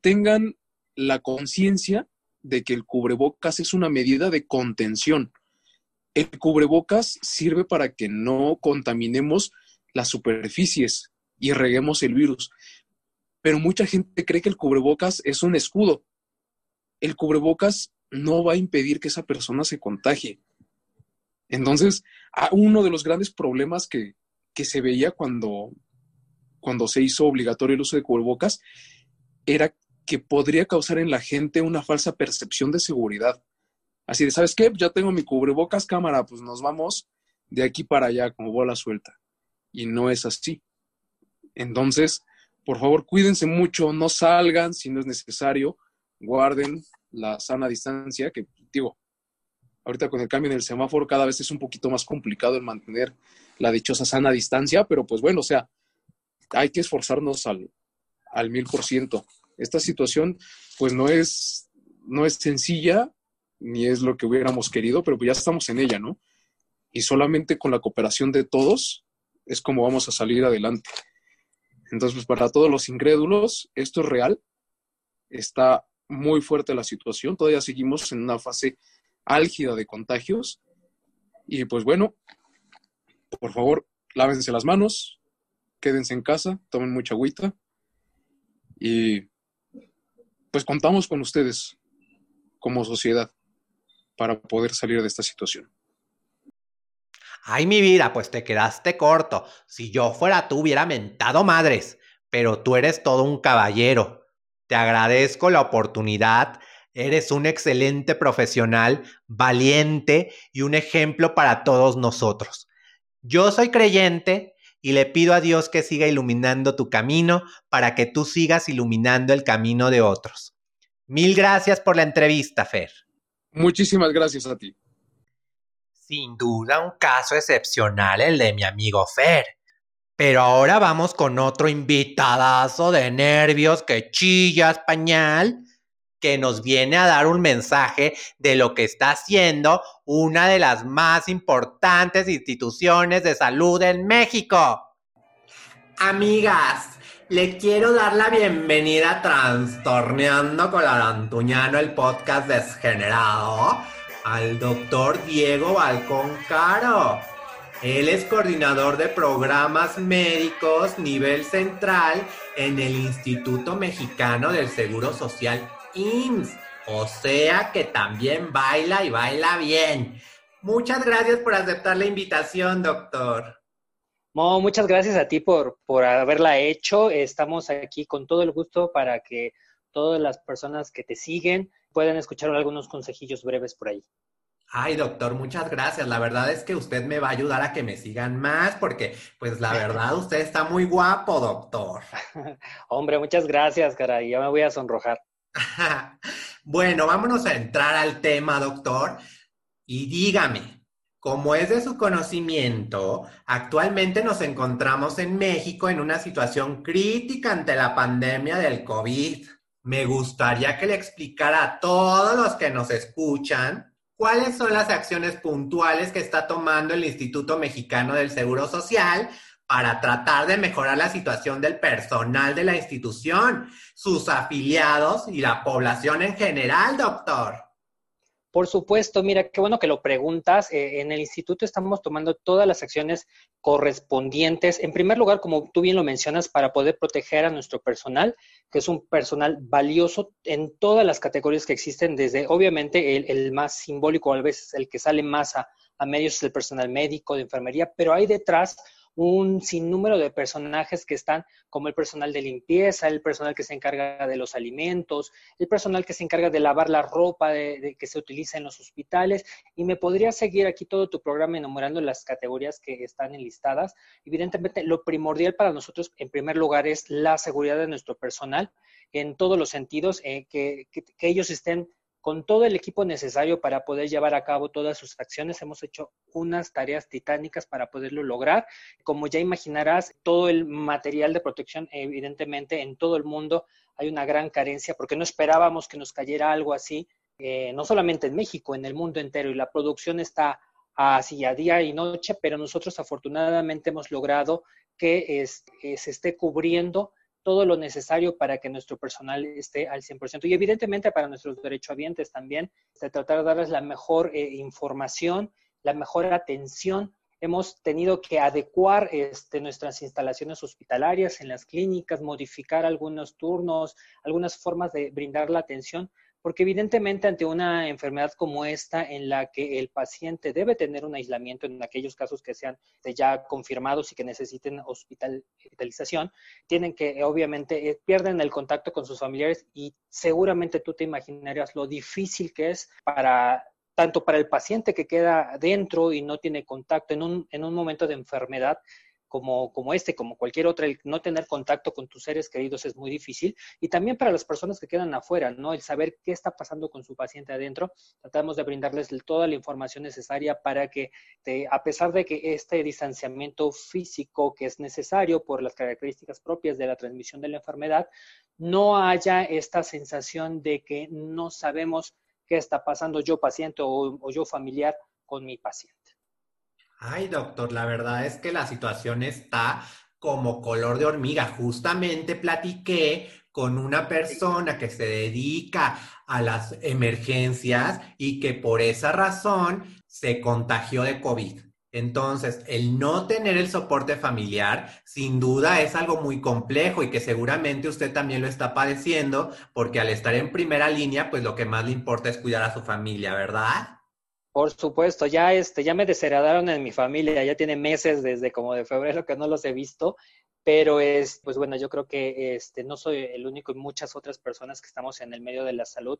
tengan la conciencia de que el cubrebocas es una medida de contención. El cubrebocas sirve para que no contaminemos las superficies y reguemos el virus. Pero mucha gente cree que el cubrebocas es un escudo. El cubrebocas no va a impedir que esa persona se contagie. Entonces, uno de los grandes problemas que, que se veía cuando, cuando se hizo obligatorio el uso de cubrebocas era que podría causar en la gente una falsa percepción de seguridad. Así de, ¿sabes qué? Ya tengo mi cubrebocas, cámara, pues nos vamos de aquí para allá como bola suelta. Y no es así. Entonces, por favor, cuídense mucho, no salgan si no es necesario, guarden la sana distancia, que digo, ahorita con el cambio en el semáforo cada vez es un poquito más complicado el mantener la dichosa sana distancia, pero pues bueno, o sea, hay que esforzarnos al, al mil por ciento. Esta situación pues no es, no es sencilla, ni es lo que hubiéramos querido, pero pues ya estamos en ella, ¿no? y solamente con la cooperación de todos es como vamos a salir adelante. Entonces, pues para todos los incrédulos, esto es real, está muy fuerte la situación, todavía seguimos en una fase álgida de contagios y pues bueno, por favor, lávense las manos, quédense en casa, tomen mucha agüita y pues contamos con ustedes como sociedad para poder salir de esta situación. Ay, mi vida, pues te quedaste corto. Si yo fuera tú, hubiera mentado madres, pero tú eres todo un caballero. Te agradezco la oportunidad. Eres un excelente profesional, valiente y un ejemplo para todos nosotros. Yo soy creyente y le pido a Dios que siga iluminando tu camino para que tú sigas iluminando el camino de otros. Mil gracias por la entrevista, Fer. Muchísimas gracias a ti. Sin duda un caso excepcional el de mi amigo Fer. Pero ahora vamos con otro invitadazo de nervios que chilla español que nos viene a dar un mensaje de lo que está haciendo una de las más importantes instituciones de salud en México. Amigas, le quiero dar la bienvenida a Trastorneando con Arantuñano, el podcast desgenerado, al doctor Diego Balcón Caro. Él es coordinador de programas médicos nivel central en el Instituto Mexicano del Seguro Social IMSS. O sea que también baila y baila bien. Muchas gracias por aceptar la invitación, doctor. Mo, muchas gracias a ti por, por haberla hecho. Estamos aquí con todo el gusto para que todas las personas que te siguen puedan escuchar algunos consejillos breves por ahí. Ay, doctor, muchas gracias. La verdad es que usted me va a ayudar a que me sigan más porque, pues, la verdad, usted está muy guapo, doctor. Hombre, muchas gracias, caray. Ya me voy a sonrojar. bueno, vámonos a entrar al tema, doctor. Y dígame, como es de su conocimiento, actualmente nos encontramos en México en una situación crítica ante la pandemia del COVID. Me gustaría que le explicara a todos los que nos escuchan cuáles son las acciones puntuales que está tomando el Instituto Mexicano del Seguro Social para tratar de mejorar la situación del personal de la institución, sus afiliados y la población en general, doctor. Por supuesto, mira, qué bueno que lo preguntas. Eh, en el instituto estamos tomando todas las acciones correspondientes. En primer lugar, como tú bien lo mencionas, para poder proteger a nuestro personal, que es un personal valioso en todas las categorías que existen, desde obviamente el, más simbólico, a veces el que sale más a, a medios es el personal médico, de enfermería, pero hay detrás un sinnúmero de personajes que están como el personal de limpieza, el personal que se encarga de los alimentos, el personal que se encarga de lavar la ropa de, que se utiliza en los hospitales. Y me podría seguir aquí todo tu programa enumerando las categorías que están enlistadas. Evidentemente, lo primordial para nosotros, en primer lugar, es la seguridad de nuestro personal en todos los sentidos, eh, que ellos estén con todo el equipo necesario para poder llevar a cabo todas sus acciones. Hemos hecho unas tareas titánicas para poderlo lograr. Como ya imaginarás, todo el material de protección, evidentemente, en todo el mundo hay una gran carencia porque no esperábamos que nos cayera algo así, eh, no solamente en México, en el mundo entero. Y la producción está así a día y noche, pero nosotros afortunadamente hemos logrado que eh, se esté cubriendo todo lo necesario para que nuestro personal esté al 100%. Y evidentemente para nuestros derechohabientes también, de tratar de darles la mejor eh, información, la mejor atención. Hemos tenido que adecuar este, nuestras instalaciones hospitalarias en las clínicas, modificar algunos turnos, algunas formas de brindar la atención porque evidentemente ante una enfermedad como esta, en la que el paciente debe tener un aislamiento en aquellos casos que sean ya confirmados y que necesiten hospitalización, tienen que obviamente eh, pierden el contacto con sus familiares y seguramente tú te imaginarías lo difícil que es para tanto para el paciente que queda dentro y no tiene contacto en un, en un momento de enfermedad, como, como este, como cualquier otra, el no tener contacto con tus seres queridos es muy difícil. Y también para las personas que quedan afuera, ¿no? El saber qué está pasando con su paciente adentro, tratamos de brindarles toda la información necesaria para que, a pesar de que este distanciamiento físico que es necesario por las características propias de la transmisión de la enfermedad, no haya esta sensación de que no sabemos qué está pasando yo paciente o yo familiar con mi paciente. Ay, doctor, la verdad es que la situación está como color de hormiga. Justamente platiqué con una persona que se dedica a las emergencias y que por esa razón se contagió de COVID. Entonces, el no tener el soporte familiar, sin duda es algo muy complejo y que seguramente usted también lo está padeciendo, porque al estar en primera línea, pues lo que más le importa es cuidar a su familia, ¿verdad? Por supuesto, ya este, ya me desheredaron en mi familia, ya tiene meses desde como de febrero que no los he visto, pero es, pues bueno, yo creo que este, no soy el único y muchas otras personas que estamos en el medio de la salud,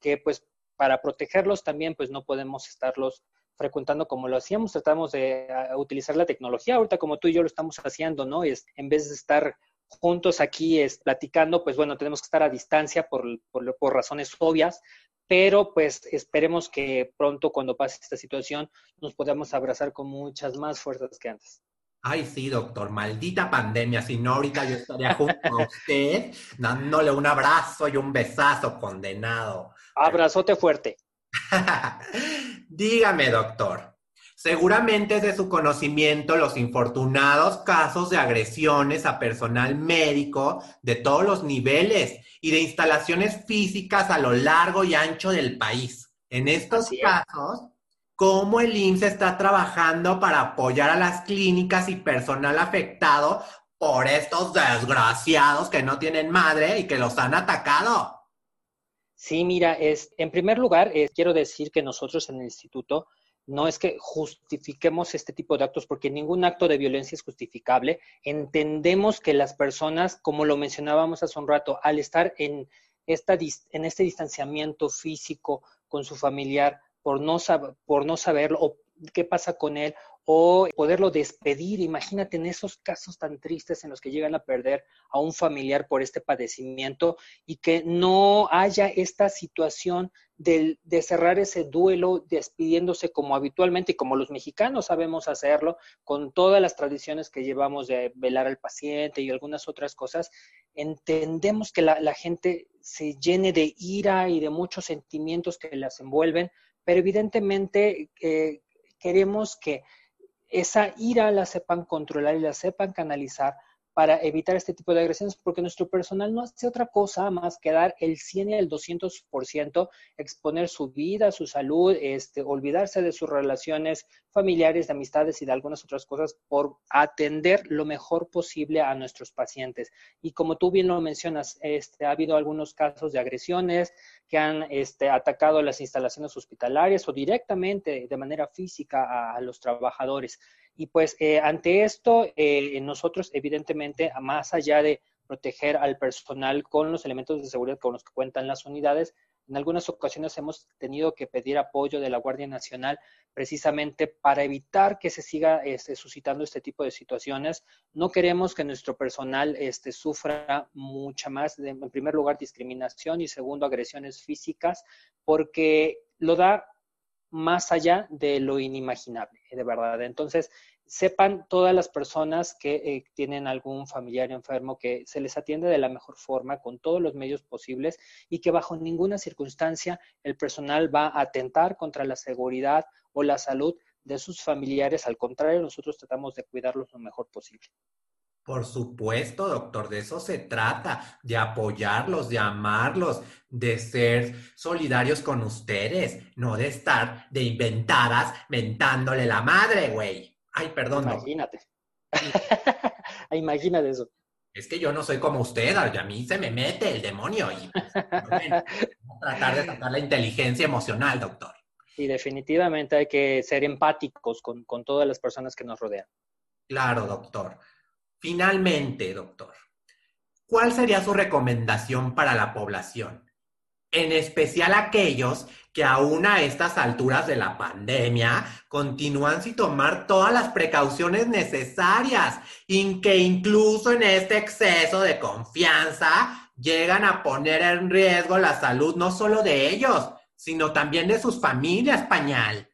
que pues para protegerlos también, pues no podemos estarlos frecuentando como lo hacíamos, tratamos de utilizar la tecnología, ahorita como tú y yo lo estamos haciendo, ¿no? Es, en vez de estar juntos aquí es, platicando, pues bueno, tenemos que estar a distancia por, por, por razones obvias, pero pues esperemos que pronto cuando pase esta situación nos podamos abrazar con muchas más fuerzas que antes. Ay, sí, doctor, maldita pandemia. Si no, ahorita yo estaría junto a usted dándole un abrazo y un besazo condenado. Abrazote fuerte. Dígame, doctor. Seguramente es de su conocimiento los infortunados casos de agresiones a personal médico de todos los niveles y de instalaciones físicas a lo largo y ancho del país. En estos casos, ¿cómo el IMSS está trabajando para apoyar a las clínicas y personal afectado por estos desgraciados que no tienen madre y que los han atacado? Sí, mira, es, en primer lugar, eh, quiero decir que nosotros en el instituto no es que justifiquemos este tipo de actos, porque ningún acto de violencia es justificable. Entendemos que las personas, como lo mencionábamos hace un rato, al estar en, esta, en este distanciamiento físico con su familiar, por no, por no saberlo o qué pasa con él o poderlo despedir. Imagínate en esos casos tan tristes en los que llegan a perder a un familiar por este padecimiento y que no haya esta situación de, cerrar ese duelo despidiéndose como habitualmente y como los mexicanos sabemos hacerlo, con todas las tradiciones que llevamos de velar al paciente y algunas otras cosas, entendemos que la, la gente se llene de ira y de muchos sentimientos que las envuelven, pero evidentemente eh, queremos que esa ira la sepan controlar y la sepan canalizar para evitar este tipo de agresiones, porque nuestro personal no hace otra cosa más que dar el 100 y el 200%, exponer su vida, su salud, este, olvidarse de sus relaciones familiares, de amistades y de algunas otras cosas por atender lo mejor posible a nuestros pacientes. Y como tú bien lo mencionas, este, ha habido algunos casos de agresiones que han este, atacado las instalaciones hospitalarias o directamente de manera física a, a los trabajadores. Y pues eh, ante esto, eh, nosotros evidentemente, más allá de proteger al personal con los elementos de seguridad con los que cuentan las unidades, en algunas ocasiones hemos tenido que pedir apoyo de la Guardia Nacional precisamente para evitar que se siga este, suscitando este tipo de situaciones. No queremos que nuestro personal este, sufra mucha más, en primer lugar, discriminación y segundo, agresiones físicas, porque lo da más allá de lo inimaginable, de verdad. Entonces, sepan todas las personas que eh, tienen algún familiar enfermo que se les atiende de la mejor forma, con todos los medios posibles y que bajo ninguna circunstancia el personal va a atentar contra la seguridad o la salud de sus familiares. Al contrario, nosotros tratamos de cuidarlos lo mejor posible. Por supuesto, doctor, de eso se trata, de apoyarlos, de amarlos, de ser solidarios con ustedes, no de estar de inventadas mentándole la madre, güey. Ay, perdón. Imagínate. Imagínate eso. Es que yo no soy como usted, a mí se me mete el demonio y tratar de tratar la inteligencia emocional, doctor. Y definitivamente hay que ser empáticos con, con todas las personas que nos rodean. Claro, doctor. Finalmente, doctor, ¿cuál sería su recomendación para la población? En especial aquellos que aún a estas alturas de la pandemia continúan sin tomar todas las precauciones necesarias y que incluso en este exceso de confianza llegan a poner en riesgo la salud no solo de ellos, sino también de sus familias, pañal.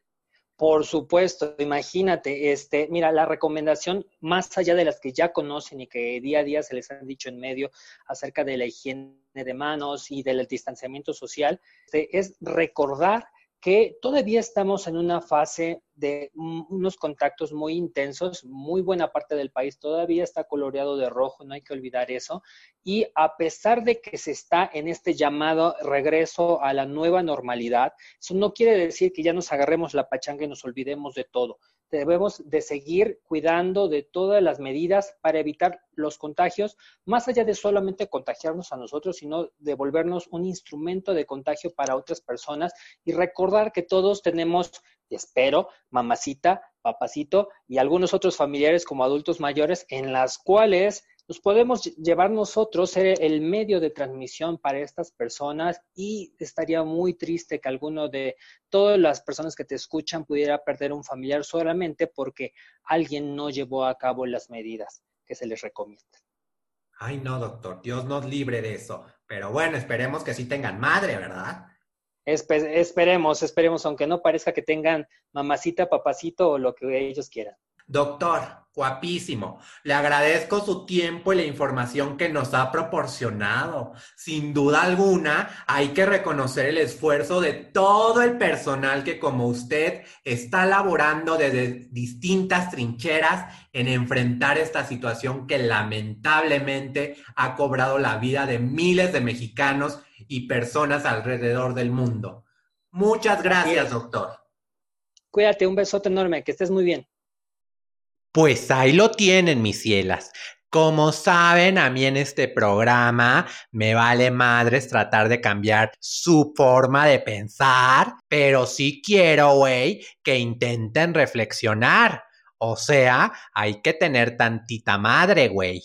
Por supuesto, imagínate, este, mira, la recomendación más allá de las que ya conocen y que día a día se les han dicho en medio acerca de la higiene de manos y del distanciamiento social, este, es recordar que todavía estamos en una fase de unos contactos muy intensos, muy buena parte del país todavía está coloreado de rojo, no hay que olvidar eso, y a pesar de que se está en este llamado regreso a la nueva normalidad, eso no quiere decir que ya nos agarremos la pachanga y nos olvidemos de todo debemos de seguir cuidando de todas las medidas para evitar los contagios, más allá de solamente contagiarnos a nosotros, sino de volvernos un instrumento de contagio para otras personas y recordar que todos tenemos, espero, mamacita, papacito y algunos otros familiares como adultos mayores en las cuales nos podemos llevar nosotros, ser el medio de transmisión para estas personas y estaría muy triste que alguno de todas las personas que te escuchan pudiera perder un familiar solamente porque alguien no llevó a cabo las medidas que se les recomienda. Ay, no, doctor, Dios nos libre de eso. Pero bueno, esperemos que sí tengan madre, ¿verdad? esperemos, esperemos, aunque no parezca que tengan mamacita, papacito o lo que ellos quieran. Doctor, guapísimo. Le agradezco su tiempo y la información que nos ha proporcionado. Sin duda alguna, hay que reconocer el esfuerzo de todo el personal que como usted está laborando desde distintas trincheras en enfrentar esta situación que lamentablemente ha cobrado la vida de miles de mexicanos y personas alrededor del mundo. Muchas gracias, doctor. Cuídate, un besote enorme, que estés muy bien. Pues ahí lo tienen, mis cielas. Como saben, a mí en este programa me vale madres tratar de cambiar su forma de pensar, pero sí quiero, güey, que intenten reflexionar. O sea, hay que tener tantita madre, güey.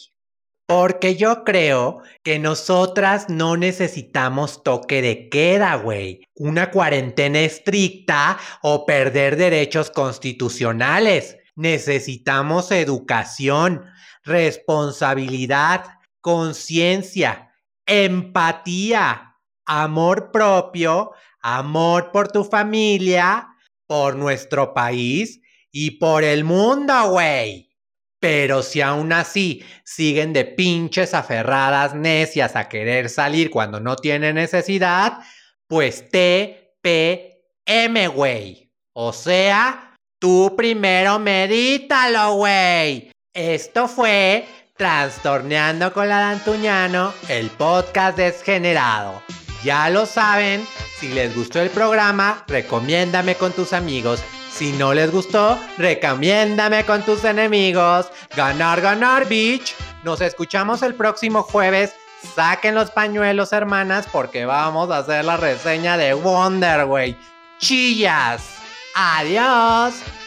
Porque yo creo que nosotras no necesitamos toque de queda, güey. Una cuarentena estricta o perder derechos constitucionales. Necesitamos educación, responsabilidad, conciencia, empatía, amor propio, amor por tu familia, por nuestro país y por el mundo, güey. Pero si aún así siguen de pinches aferradas necias a querer salir cuando no tienen necesidad, pues TPM, güey. O sea, Tú primero medítalo, güey. Esto fue Trastorneando con la Dantuñano, el podcast desgenerado. Ya lo saben, si les gustó el programa, recomiéndame con tus amigos. Si no les gustó, recomiéndame con tus enemigos. Ganar, ganar, bitch. Nos escuchamos el próximo jueves. Saquen los pañuelos, hermanas, porque vamos a hacer la reseña de Wonder, güey. Chillas. Adiós.